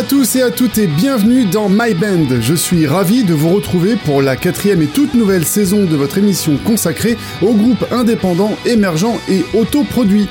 à tous et à toutes et bienvenue dans My Band. Je suis ravi de vous retrouver pour la quatrième et toute nouvelle saison de votre émission consacrée au groupe indépendant, émergent et autoproduit.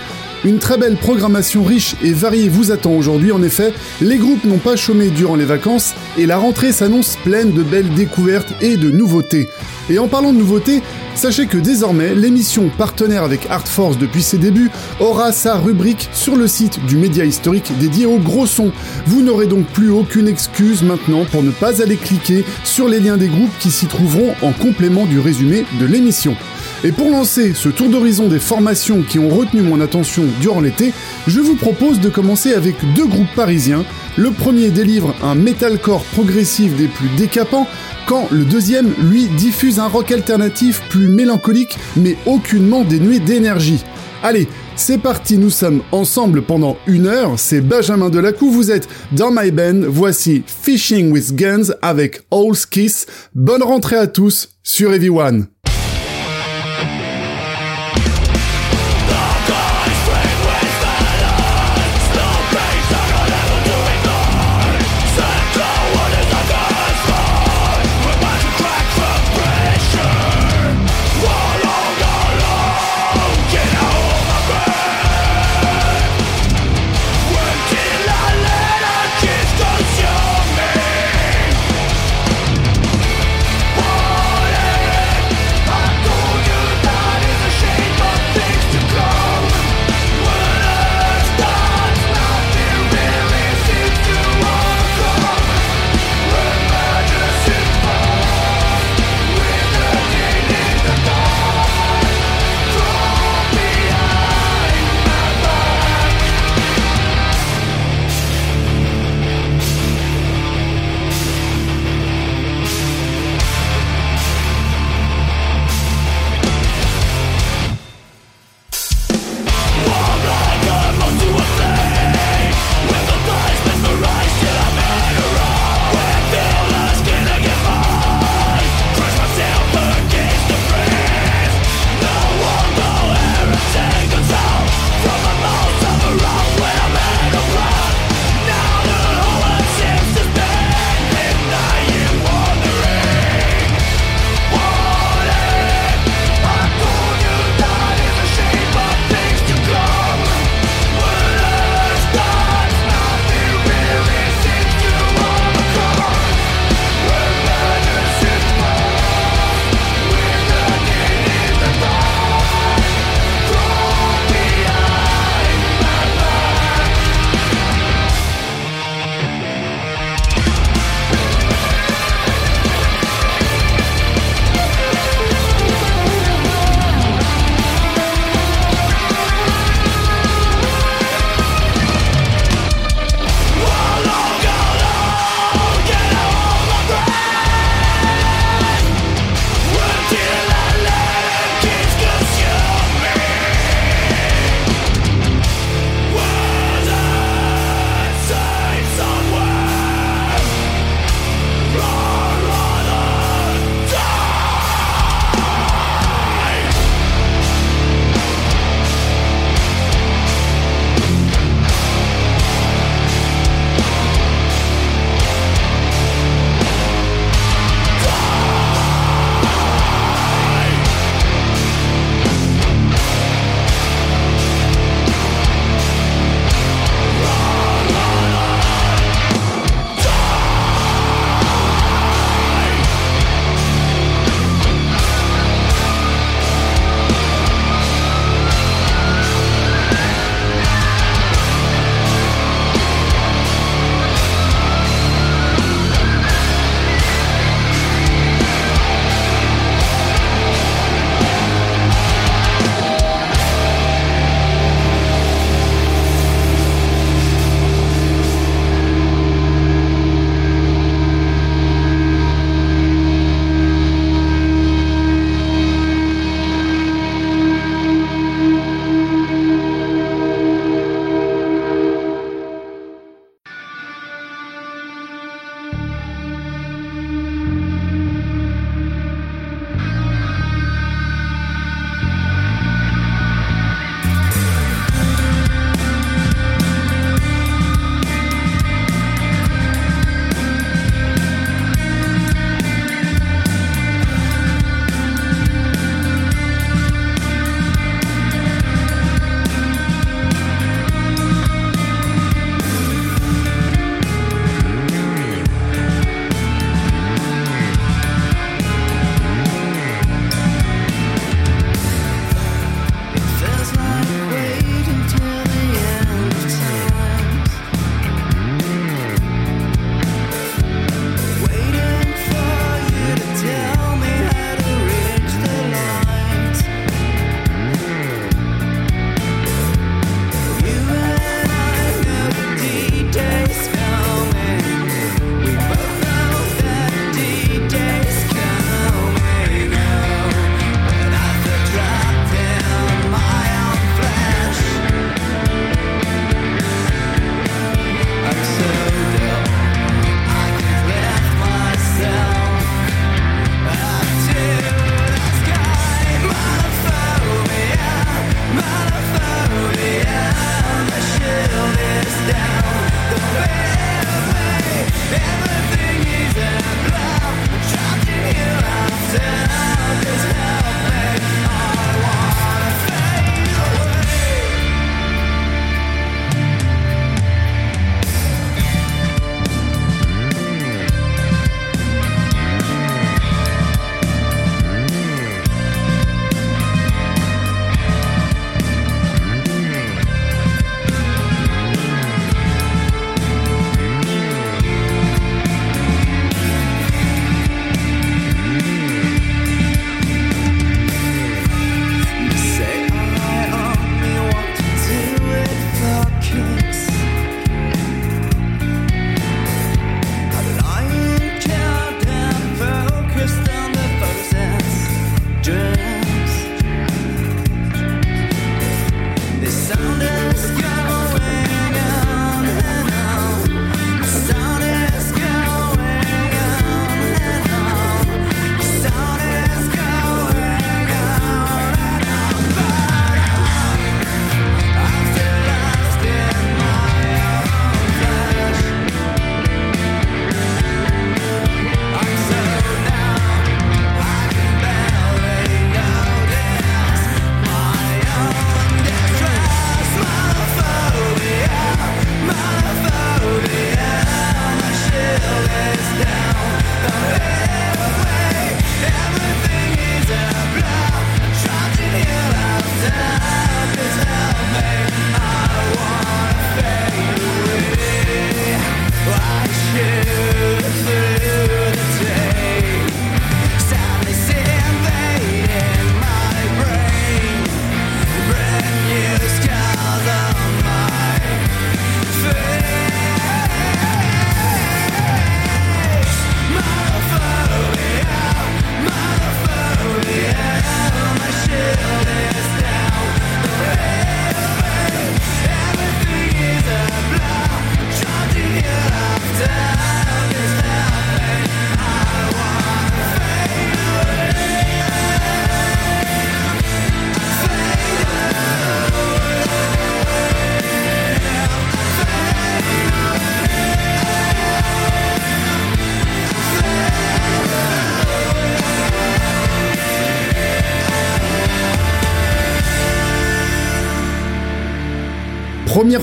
Une très belle programmation riche et variée vous attend aujourd'hui. En effet, les groupes n'ont pas chômé durant les vacances et la rentrée s'annonce pleine de belles découvertes et de nouveautés. Et en parlant de nouveautés, sachez que désormais, l'émission partenaire avec Art Force depuis ses débuts aura sa rubrique sur le site du média historique dédié au gros son. Vous n'aurez donc plus aucune excuse maintenant pour ne pas aller cliquer sur les liens des groupes qui s'y trouveront en complément du résumé de l'émission. Et pour lancer ce tour d'horizon des formations qui ont retenu mon attention durant l'été, je vous propose de commencer avec deux groupes parisiens. Le premier délivre un metalcore progressif des plus décapants, quand le deuxième, lui, diffuse un rock alternatif plus mélancolique mais aucunement dénué d'énergie. Allez, c'est parti, nous sommes ensemble pendant une heure, c'est Benjamin Delacou, vous êtes dans My Band, voici Fishing with Guns avec All Kiss, bonne rentrée à tous sur Everyone.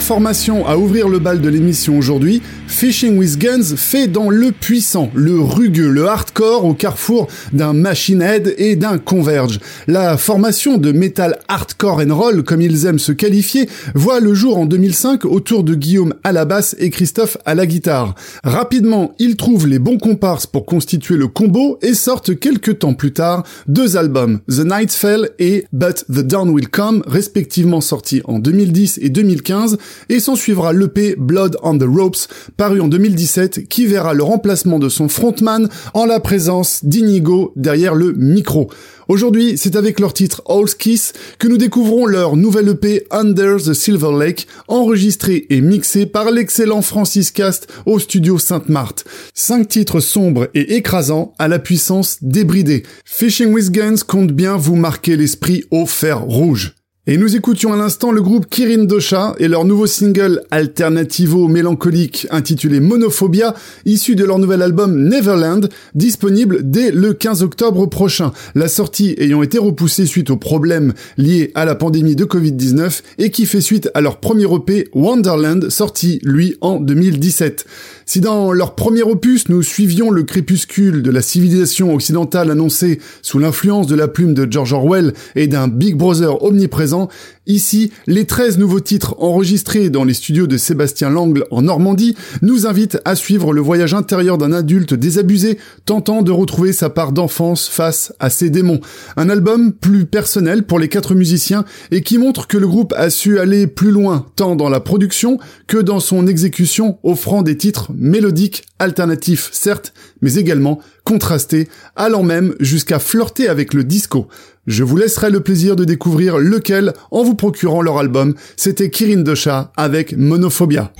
Formation à ouvrir le bal de l'émission aujourd'hui, Fishing with Guns fait dans le puissant, le rugueux, le hardcore au carrefour d'un Machine Head et d'un Converge. La formation de metal hardcore and roll, comme ils aiment se qualifier, voit le jour en 2005 autour de Guillaume à la basse et Christophe à la guitare. Rapidement, ils trouvent les bons comparses pour constituer le combo et sortent quelques temps plus tard deux albums, The Night Fell et But the Dawn Will Come, respectivement sortis en 2010 et 2015, et s'en suivra l'EP Blood on the Ropes, paru en 2017, qui verra le remplacement de son frontman en la présence d'Inigo derrière le micro. Aujourd'hui, c'est avec leur titre All Kiss que nous découvrons leur nouvelle EP Under the Silver Lake, enregistrée et mixée par l'excellent Francis Cast au studio Sainte-Marthe. Cinq titres sombres et écrasants à la puissance débridée. Fishing with Guns compte bien vous marquer l'esprit au fer rouge. Et nous écoutions à l'instant le groupe Kirin Dosha et leur nouveau single alternativo mélancolique intitulé Monophobia, issu de leur nouvel album Neverland, disponible dès le 15 octobre prochain. La sortie ayant été repoussée suite aux problèmes liés à la pandémie de Covid-19 et qui fait suite à leur premier EP Wonderland, sorti lui en 2017. Si dans leur premier opus, nous suivions le crépuscule de la civilisation occidentale annoncé sous l'influence de la plume de George Orwell et d'un Big Brother omniprésent, Ici, les 13 nouveaux titres enregistrés dans les studios de Sébastien Langle en Normandie nous invitent à suivre le voyage intérieur d'un adulte désabusé tentant de retrouver sa part d'enfance face à ses démons. Un album plus personnel pour les quatre musiciens et qui montre que le groupe a su aller plus loin tant dans la production que dans son exécution offrant des titres mélodiques alternatifs certes, mais également contrastés, allant même jusqu'à flirter avec le disco. Je vous laisserai le plaisir de découvrir lequel en vous procurant leur album. C'était Kirin Dosha avec Monophobia.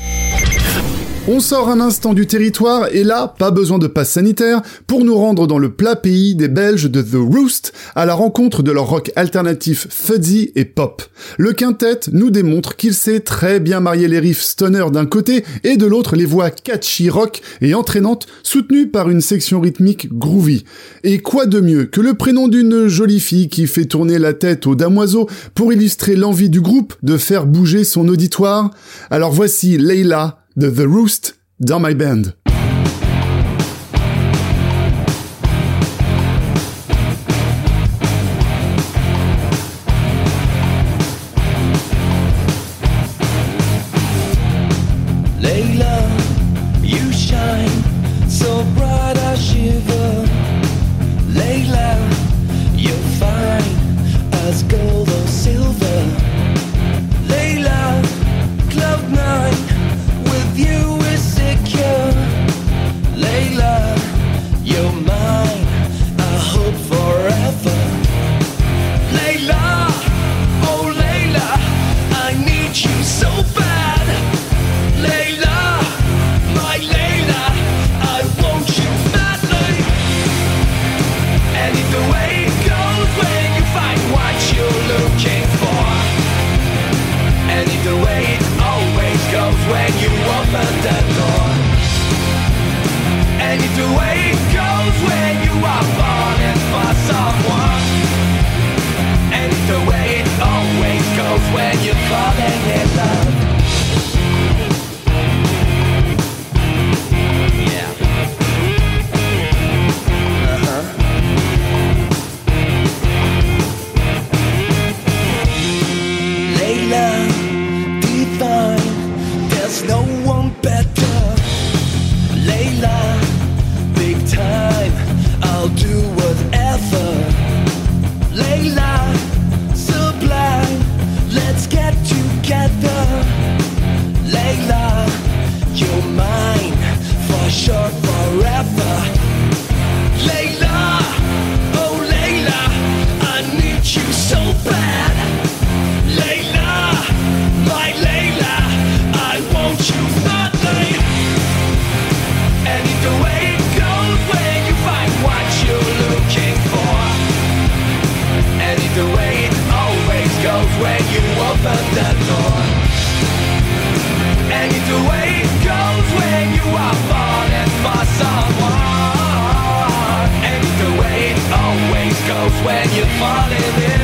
On sort un instant du territoire et là, pas besoin de passe sanitaire pour nous rendre dans le plat pays des Belges de The Roost à la rencontre de leur rock alternatif fuzzy et pop. Le quintet nous démontre qu'il sait très bien marier les riffs stoner d'un côté et de l'autre les voix catchy rock et entraînantes soutenues par une section rythmique groovy. Et quoi de mieux que le prénom d'une jolie fille qui fait tourner la tête aux damoiseaux pour illustrer l'envie du groupe de faire bouger son auditoire? Alors voici Leila de The Roost dans my band. falling in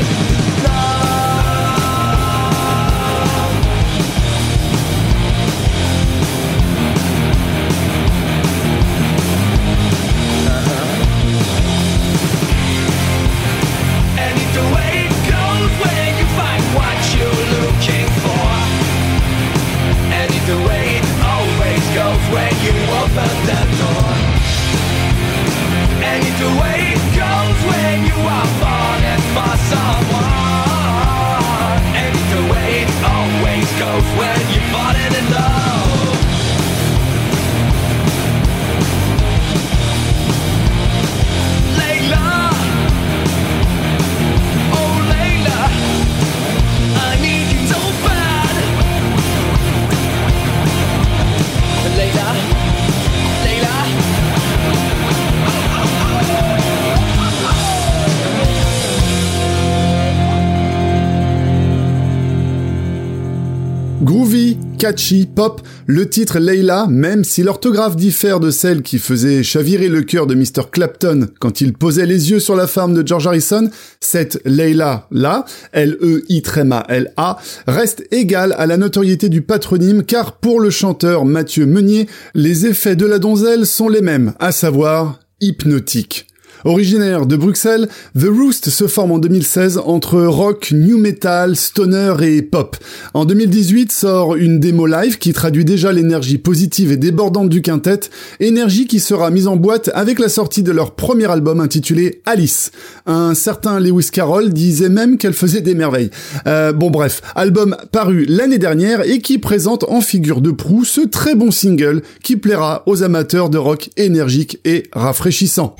catchy, pop, le titre Layla, même si l'orthographe diffère de celle qui faisait chavirer le cœur de Mr. Clapton quand il posait les yeux sur la femme de George Harrison, cette Layla là, L-E-I-L-A, reste égale à la notoriété du patronyme car pour le chanteur Mathieu Meunier, les effets de la donzelle sont les mêmes, à savoir hypnotiques. Originaire de Bruxelles, The Roost se forme en 2016 entre rock, new metal, stoner et pop. En 2018 sort une démo live qui traduit déjà l'énergie positive et débordante du quintet, énergie qui sera mise en boîte avec la sortie de leur premier album intitulé Alice. Un certain Lewis Carroll disait même qu'elle faisait des merveilles. Euh, bon bref, album paru l'année dernière et qui présente en figure de proue ce très bon single qui plaira aux amateurs de rock énergique et rafraîchissant.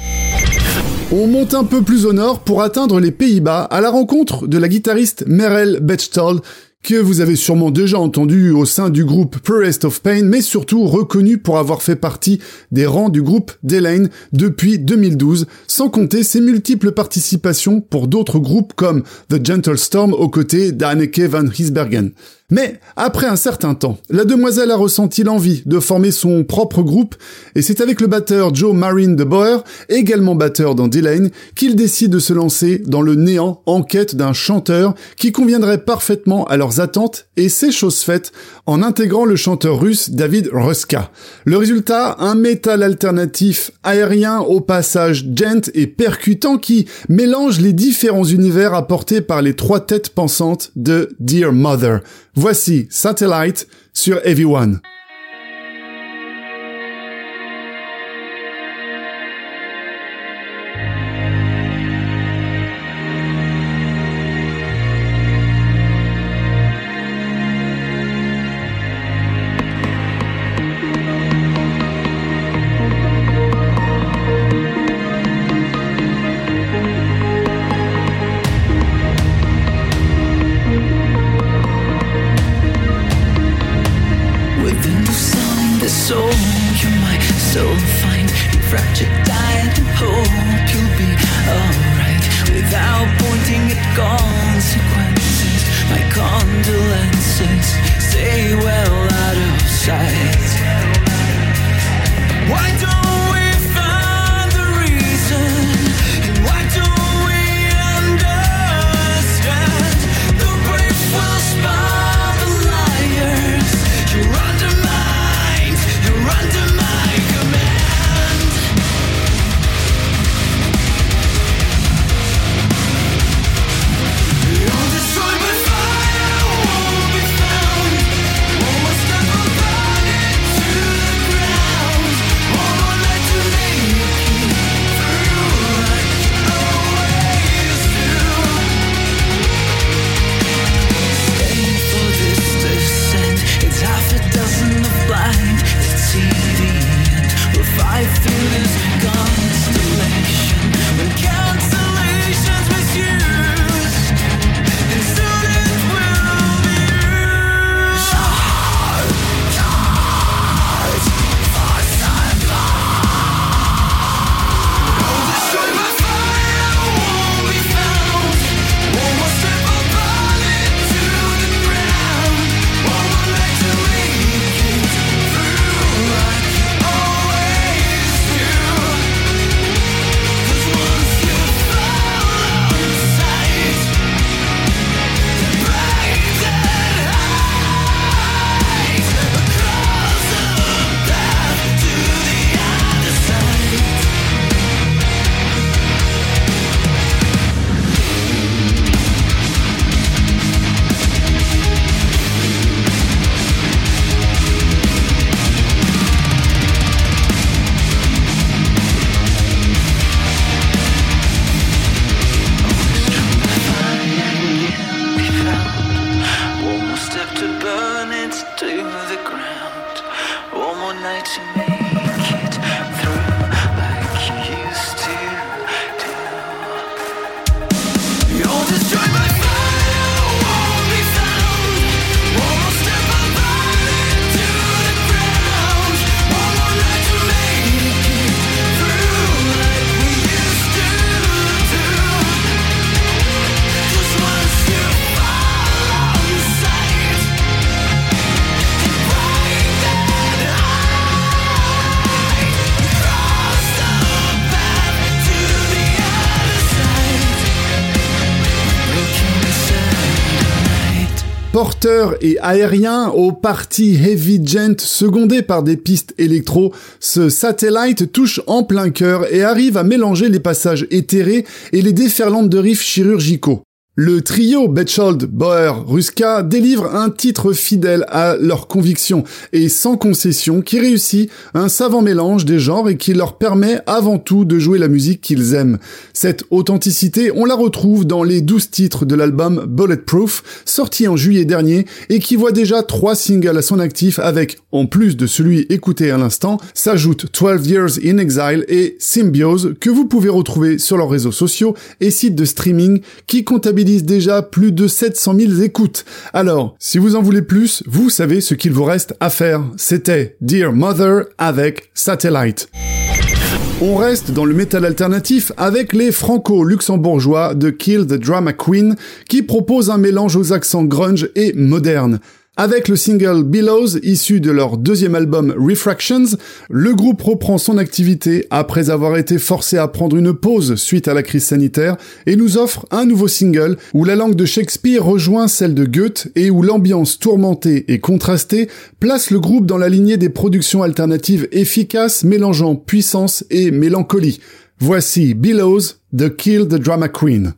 On monte un peu plus au nord pour atteindre les Pays-Bas à la rencontre de la guitariste Merel Bechtold, que vous avez sûrement déjà entendu au sein du groupe Purest of Pain, mais surtout reconnu pour avoir fait partie des rangs du groupe Delaine depuis 2012, sans compter ses multiples participations pour d'autres groupes comme The Gentle Storm aux côtés d'Anneke van Hiesbergen. Mais après un certain temps, la demoiselle a ressenti l'envie de former son propre groupe et c'est avec le batteur Joe Marine de Boer, également batteur dans D-Lane, qu'il décide de se lancer dans le néant en quête d'un chanteur qui conviendrait parfaitement à leurs attentes et c'est chose faite en intégrant le chanteur russe David Ruska. Le résultat, un métal alternatif aérien au passage gent et percutant qui mélange les différents univers apportés par les trois têtes pensantes de Dear Mother. Voici Satellite sur Everyone. Et aérien au parti heavy gent secondé par des pistes électro, ce satellite touche en plein cœur et arrive à mélanger les passages éthérés et les déferlantes de riffs chirurgicaux. Le trio Betchold, Bauer, Ruska délivre un titre fidèle à leurs convictions et sans concession qui réussit un savant mélange des genres et qui leur permet avant tout de jouer la musique qu'ils aiment. Cette authenticité, on la retrouve dans les douze titres de l'album Bulletproof, sorti en juillet dernier et qui voit déjà trois singles à son actif avec, en plus de celui écouté à l'instant, s'ajoute 12 Years in Exile et Symbiose que vous pouvez retrouver sur leurs réseaux sociaux et sites de streaming qui comptabilisent déjà plus de 700 000 écoutes. Alors, si vous en voulez plus, vous savez ce qu'il vous reste à faire. C'était Dear Mother avec Satellite. On reste dans le métal alternatif avec les franco-luxembourgeois de Kill the Drama Queen qui proposent un mélange aux accents grunge et moderne. Avec le single Billows, issu de leur deuxième album Refractions, le groupe reprend son activité après avoir été forcé à prendre une pause suite à la crise sanitaire et nous offre un nouveau single où la langue de Shakespeare rejoint celle de Goethe et où l'ambiance tourmentée et contrastée place le groupe dans la lignée des productions alternatives efficaces mélangeant puissance et mélancolie. Voici Billows de Kill the Drama Queen.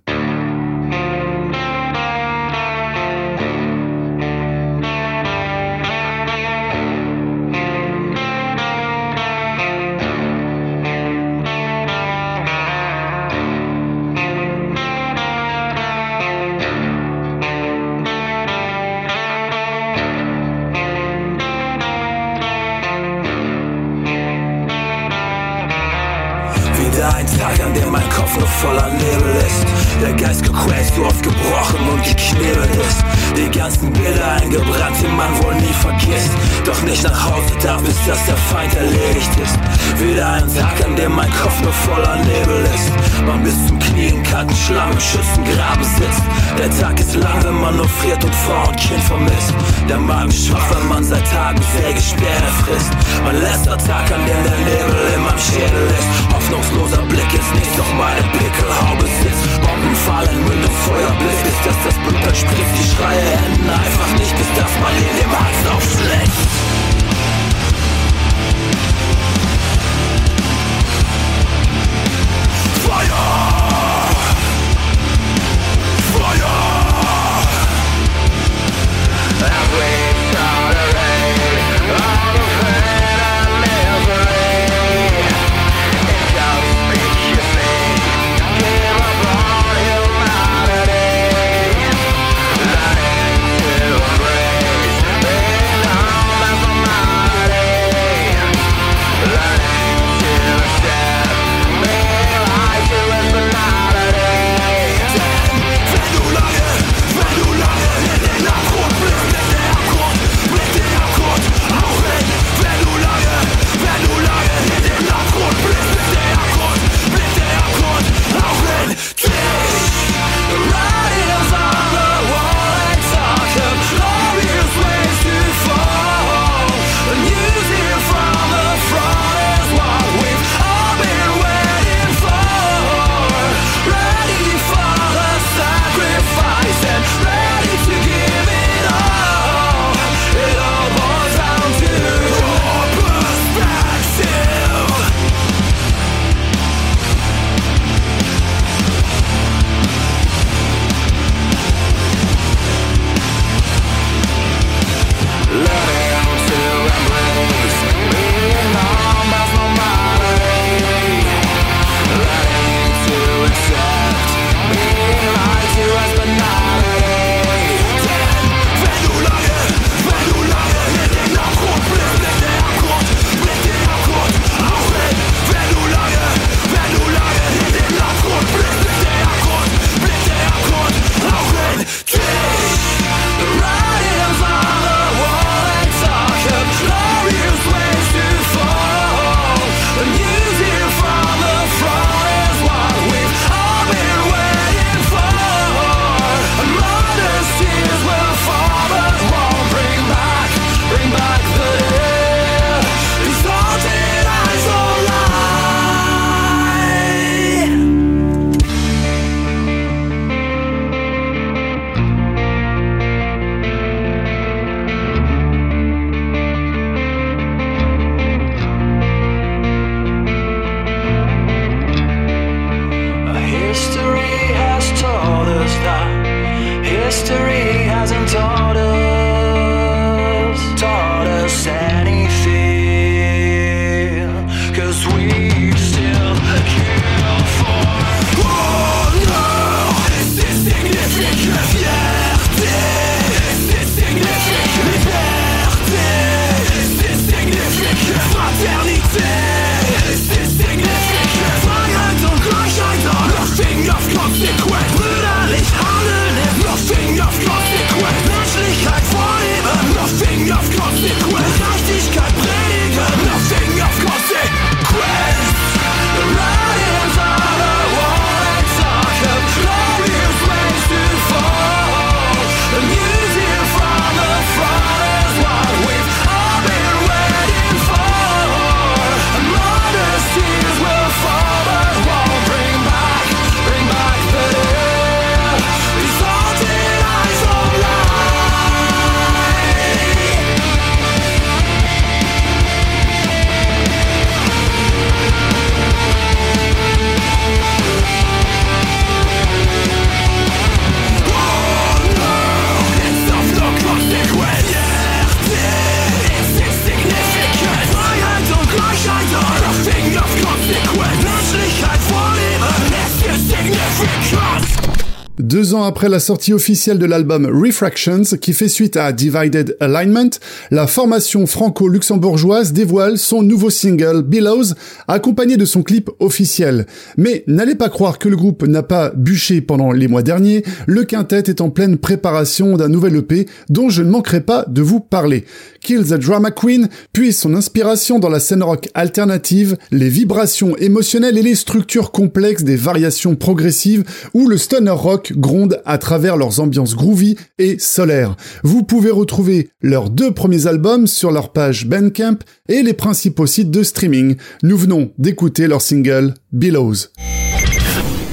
Après la sortie officielle de l'album Refractions, qui fait suite à Divided Alignment, la formation franco-luxembourgeoise dévoile son nouveau single Billows, accompagné de son clip officiel. Mais n'allez pas croire que le groupe n'a pas bûché pendant les mois derniers, le quintet est en pleine préparation d'un nouvel EP dont je ne manquerai pas de vous parler. Kill the Drama Queen puise son inspiration dans la scène rock alternative, les vibrations émotionnelles et les structures complexes des variations progressives ou le stoner rock gronde à travers leurs ambiances groovy et solaires. Vous pouvez retrouver leurs deux premiers albums sur leur page Bandcamp et les principaux sites de streaming. Nous venons d'écouter leur single Billows.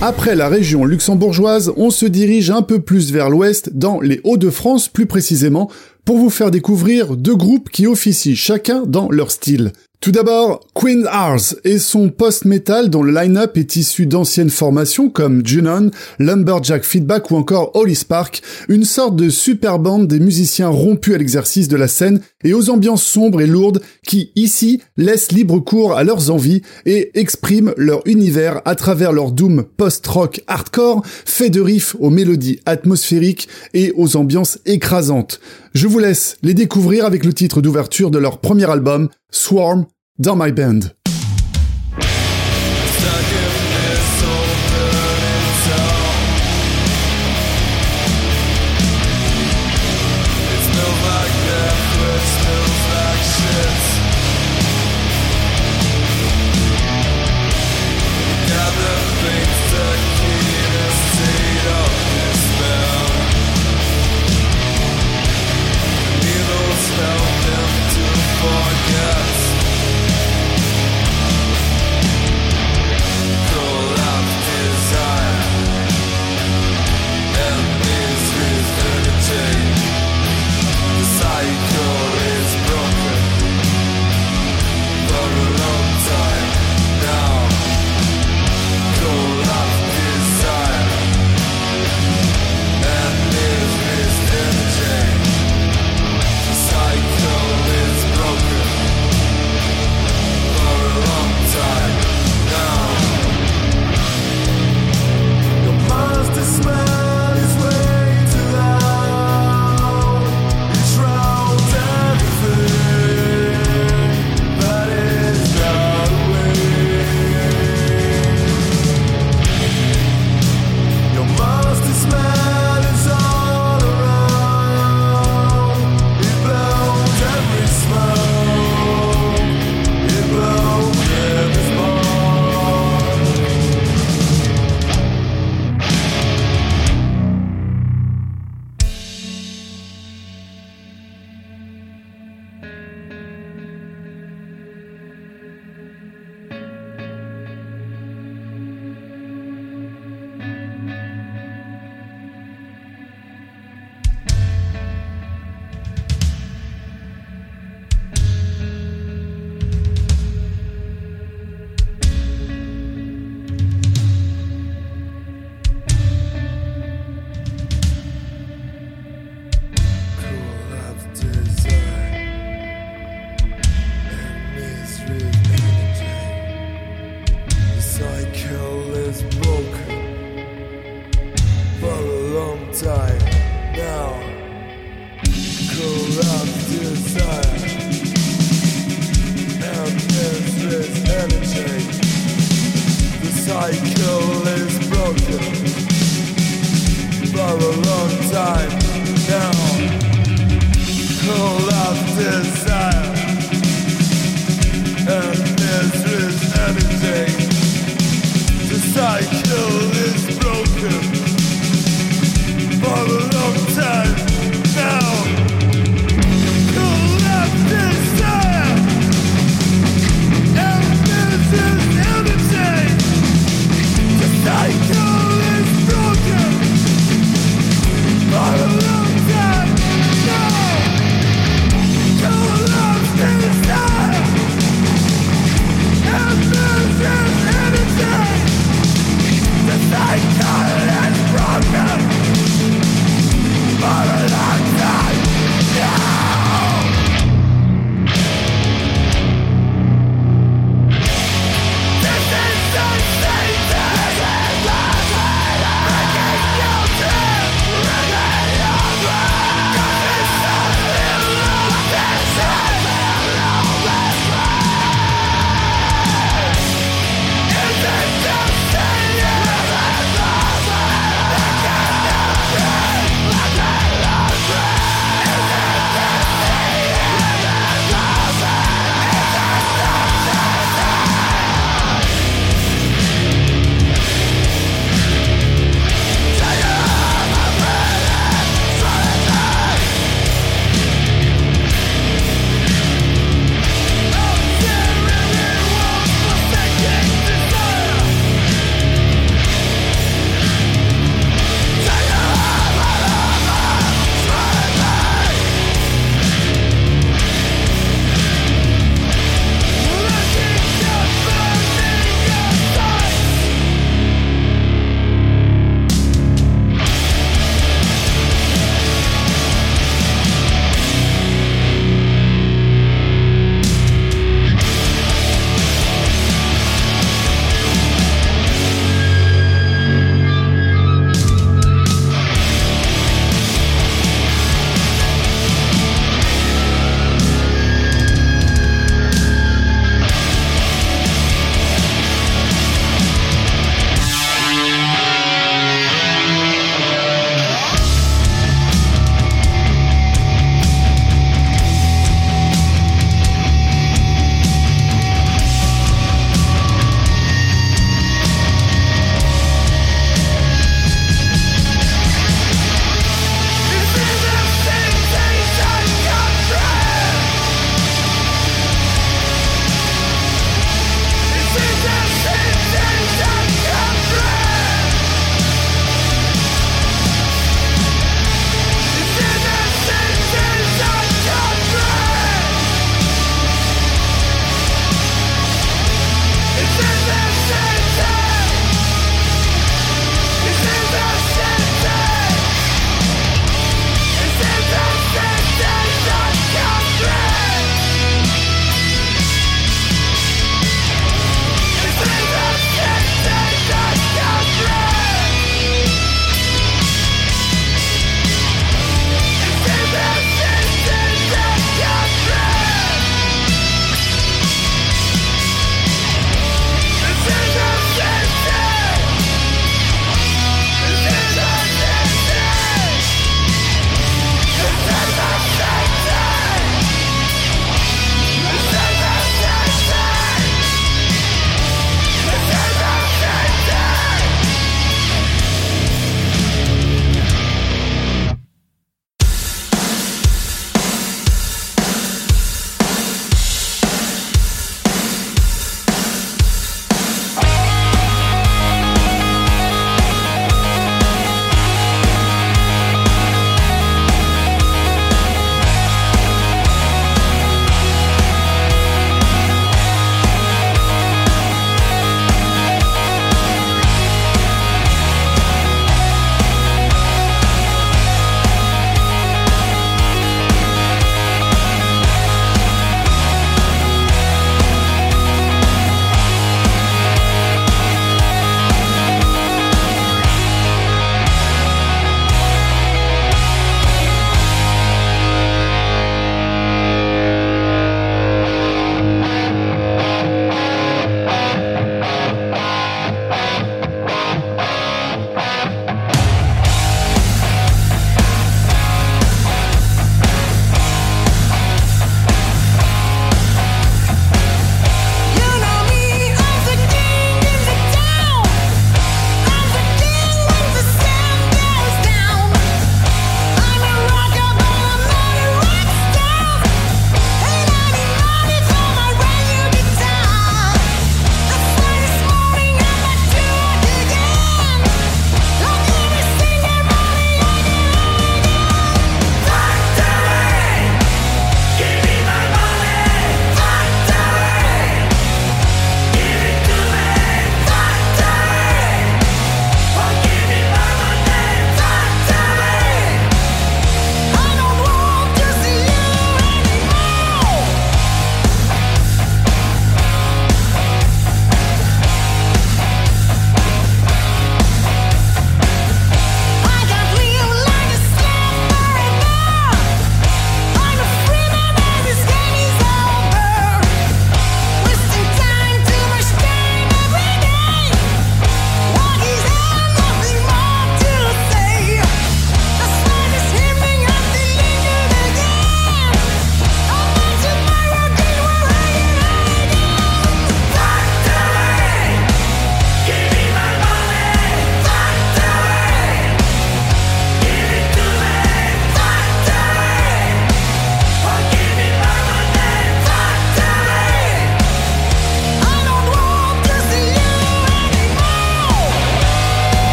Après la région luxembourgeoise, on se dirige un peu plus vers l'ouest, dans les Hauts-de-France plus précisément, pour vous faire découvrir deux groupes qui officient chacun dans leur style. Tout d'abord, Queen Ars et son post-metal dont le line-up est issu d'anciennes formations comme Junon, Lumberjack Feedback ou encore Holly Spark, une sorte de super bande des musiciens rompus à l'exercice de la scène et aux ambiances sombres et lourdes qui, ici, laissent libre cours à leurs envies et expriment leur univers à travers leur doom post-rock hardcore, fait de riffs aux mélodies atmosphériques et aux ambiances écrasantes. Je vous laisse les découvrir avec le titre d'ouverture de leur premier album, Swarm, dans My Band.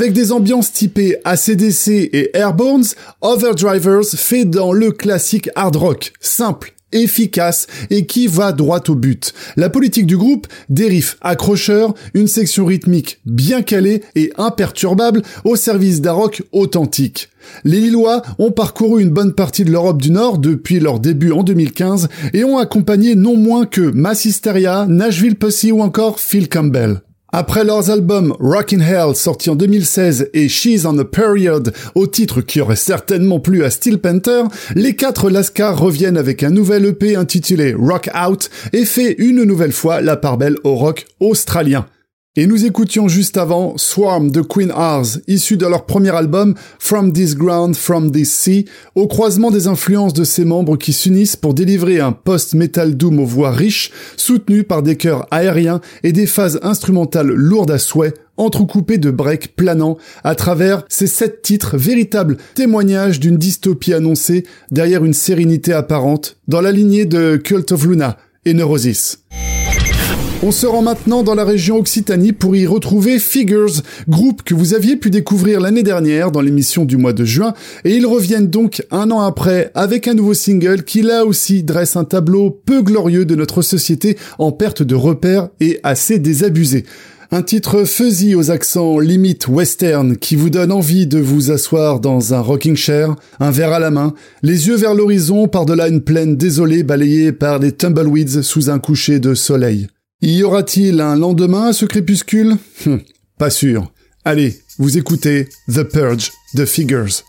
Avec des ambiances typées ACDC et Airbones, Overdrivers fait dans le classique hard rock, simple, efficace et qui va droit au but. La politique du groupe, des riffs accrocheurs, une section rythmique bien calée et imperturbable au service d'un rock authentique. Les Lillois ont parcouru une bonne partie de l'Europe du Nord depuis leur début en 2015 et ont accompagné non moins que Massisteria, Nashville Pussy ou encore Phil Campbell. Après leurs albums Rockin' Hell sorti en 2016 et She's on a Period au titre qui aurait certainement plu à Steel Panther, les quatre Lascar reviennent avec un nouvel EP intitulé Rock Out et fait une nouvelle fois la part belle au rock australien. Et nous écoutions juste avant Swarm de Queen Ars, issu de leur premier album From This Ground, From This Sea, au croisement des influences de ses membres qui s'unissent pour délivrer un post-metal doom aux voix riches, soutenu par des chœurs aériens et des phases instrumentales lourdes à souhait, entrecoupées de breaks planants à travers ces sept titres, véritables témoignages d'une dystopie annoncée derrière une sérénité apparente, dans la lignée de Cult of Luna et Neurosis. On se rend maintenant dans la région Occitanie pour y retrouver Figures, groupe que vous aviez pu découvrir l'année dernière dans l'émission du mois de juin, et ils reviennent donc un an après avec un nouveau single qui là aussi dresse un tableau peu glorieux de notre société en perte de repères et assez désabusé. Un titre fuzzy aux accents limite western qui vous donne envie de vous asseoir dans un rocking chair, un verre à la main, les yeux vers l'horizon par-delà une plaine désolée balayée par des tumbleweeds sous un coucher de soleil. Y aura-t-il un lendemain à ce crépuscule? Hum, Pas sûr. Allez, vous écoutez The Purge de Figures.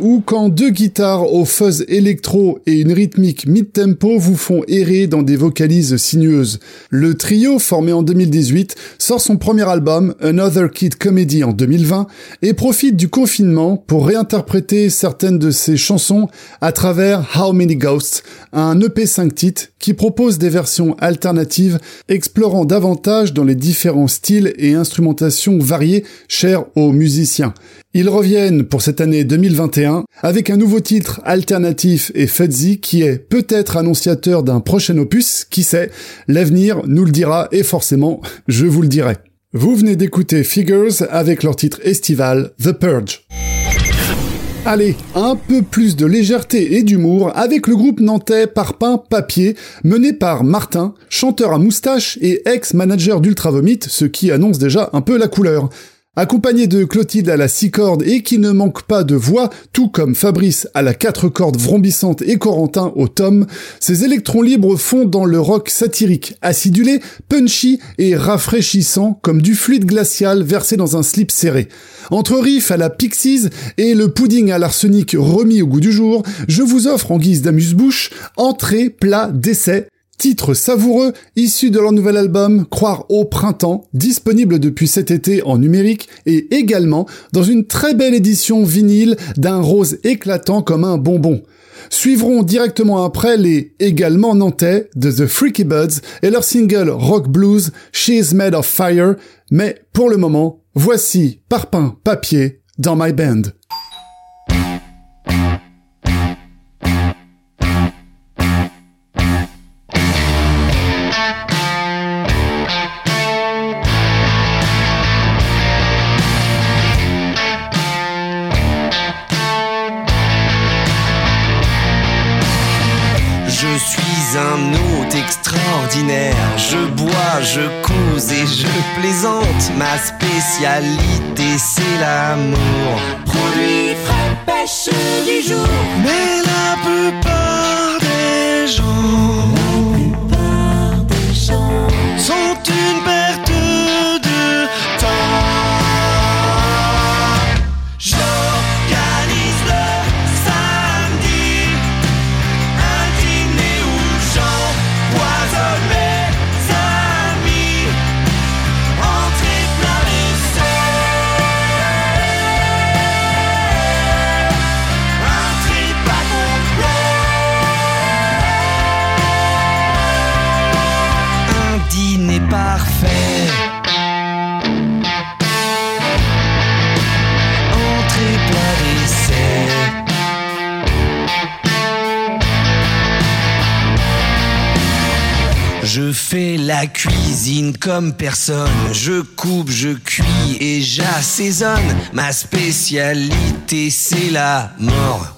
Ou quand deux guitares au fuzz électro et une rythmique mid-tempo vous font errer dans des vocalises sinueuses. Le trio, formé en 2018, sort son premier album, Another Kid Comedy en 2020, et profite du confinement pour réinterpréter certaines de ses chansons à travers How Many Ghosts, un EP 5 titres qui propose des versions alternatives explorant davantage dans les différents styles et instrumentations variées chères aux musiciens. Ils reviennent pour cette année 2021 avec un nouveau titre alternatif et fuzzy qui est peut-être annonciateur d'un prochain opus, qui sait, l'avenir nous le dira et forcément, je vous le dirai. Vous venez d'écouter Figures avec leur titre estival The Purge. Allez, un peu plus de légèreté et d'humour avec le groupe nantais Parpaing Papier, mené par Martin, chanteur à moustache et ex-manager d'Ultra Vomit, ce qui annonce déjà un peu la couleur. Accompagné de Clotilde à la six cordes et qui ne manque pas de voix, tout comme Fabrice à la quatre cordes vrombissante et Corentin au tome, ces électrons libres font dans le rock satirique, acidulé, punchy et rafraîchissant comme du fluide glacial versé dans un slip serré. Entre riff à la Pixies et le pudding à l'arsenic remis au goût du jour, je vous offre en guise d'amuse-bouche entrée, plat, décès, Titre savoureux issu de leur nouvel album Croire au printemps, disponible depuis cet été en numérique et également dans une très belle édition vinyle d'un rose éclatant comme un bonbon. Suivront directement après les également nantais de The Freaky Buds et leur single rock blues She's Made of Fire, mais pour le moment, voici Parpaing Papier dans My Band. Spécialité, c'est l'amour. Produit frais, pêche du jour. Mais la plupart comme personne. Je coupe, je cuis et j'assaisonne. Ma spécialité, c'est la mort.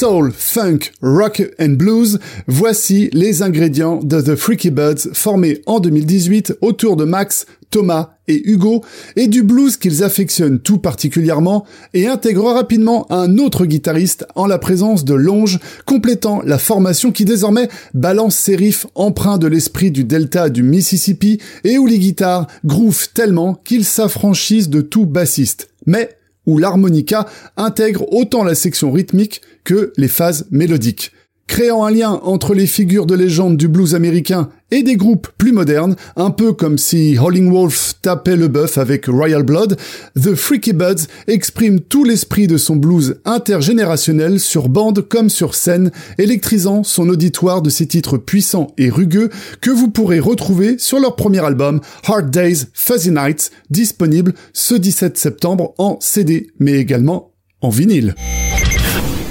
Soul, funk, rock and blues, voici les ingrédients de The Freaky Birds formés en 2018 autour de Max, Thomas et Hugo, et du blues qu'ils affectionnent tout particulièrement, et intègrent rapidement un autre guitariste en la présence de Longe, complétant la formation qui désormais balance ses riffs empreints de l'esprit du delta du Mississippi, et où les guitares groovent tellement qu'ils s'affranchissent de tout bassiste. Mais où l'harmonica intègre autant la section rythmique que les phases mélodiques. Créant un lien entre les figures de légende du blues américain et des groupes plus modernes, un peu comme si Howling Wolf tapait le bœuf avec Royal Blood, The Freaky Buds exprime tout l'esprit de son blues intergénérationnel sur bande comme sur scène, électrisant son auditoire de ses titres puissants et rugueux que vous pourrez retrouver sur leur premier album Hard Days, Fuzzy Nights, disponible ce 17 septembre en CD, mais également en vinyle.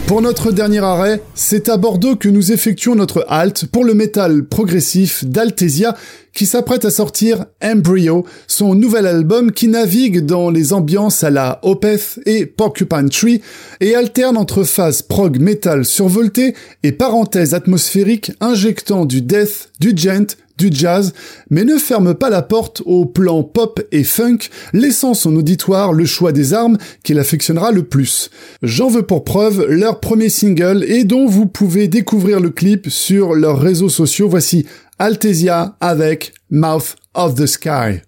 Pour notre dernier arrêt, c'est à Bordeaux que nous effectuons notre halte pour le métal progressif d'Altesia qui s'apprête à sortir Embryo, son nouvel album qui navigue dans les ambiances à la Opeth et Porcupine Tree et alterne entre phases prog metal survoltées et parenthèses atmosphériques injectant du death, du gent, du jazz, mais ne ferme pas la porte au plan pop et funk, laissant son auditoire le choix des armes qu'il affectionnera le plus. J'en veux pour preuve leur premier single et dont vous pouvez découvrir le clip sur leurs réseaux sociaux. Voici Altesia avec Mouth of the Sky.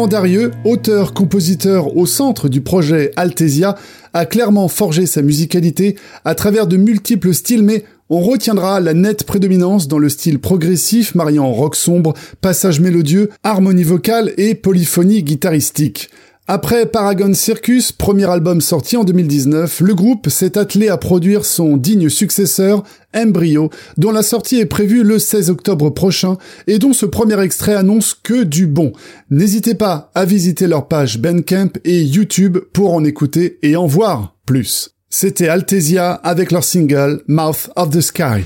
Clément Darieux, auteur-compositeur au centre du projet Altesia, a clairement forgé sa musicalité à travers de multiples styles, mais on retiendra la nette prédominance dans le style progressif mariant rock sombre, passage mélodieux, harmonie vocale et polyphonie guitaristique. Après Paragon Circus, premier album sorti en 2019, le groupe s'est attelé à produire son digne successeur, Embryo, dont la sortie est prévue le 16 octobre prochain et dont ce premier extrait annonce que du bon. N'hésitez pas à visiter leur page Bandcamp et YouTube pour en écouter et en voir plus. C'était Altesia avec leur single Mouth of the Sky.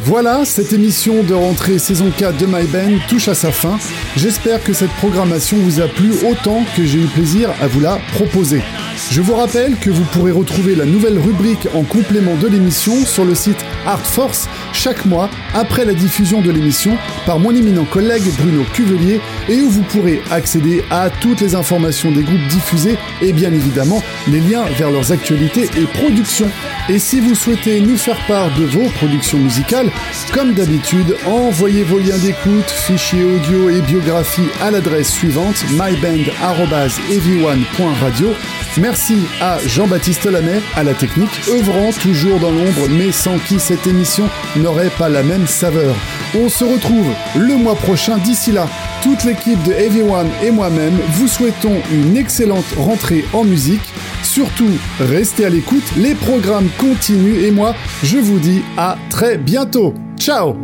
Voilà, cette émission de rentrée saison 4 de My Band touche à sa fin. J'espère que cette programmation vous a plu autant que j'ai eu plaisir à vous la proposer. Je vous rappelle que vous pourrez retrouver la nouvelle rubrique en complément de l'émission sur le site Art Force chaque mois après la diffusion de l'émission par mon éminent collègue Bruno Cuvelier et où vous pourrez accéder à toutes les informations des groupes diffusés et bien évidemment les liens vers leurs actualités et productions. Et si vous souhaitez nous faire part de vos productions musicales, comme d'habitude, envoyez vos liens d'écoute, fichiers audio et biographies à l'adresse suivante myband.ev1.radio. Merci à Jean-Baptiste Lamet à la technique, œuvrant toujours dans l'ombre, mais sans qui cette émission n'aurait pas la même saveur. On se retrouve le mois prochain. D'ici là, toute l'équipe de Heavy1 et moi-même vous souhaitons une excellente rentrée en musique. Surtout, restez à l'écoute, les programmes continuent et moi, je vous dis à très Ciao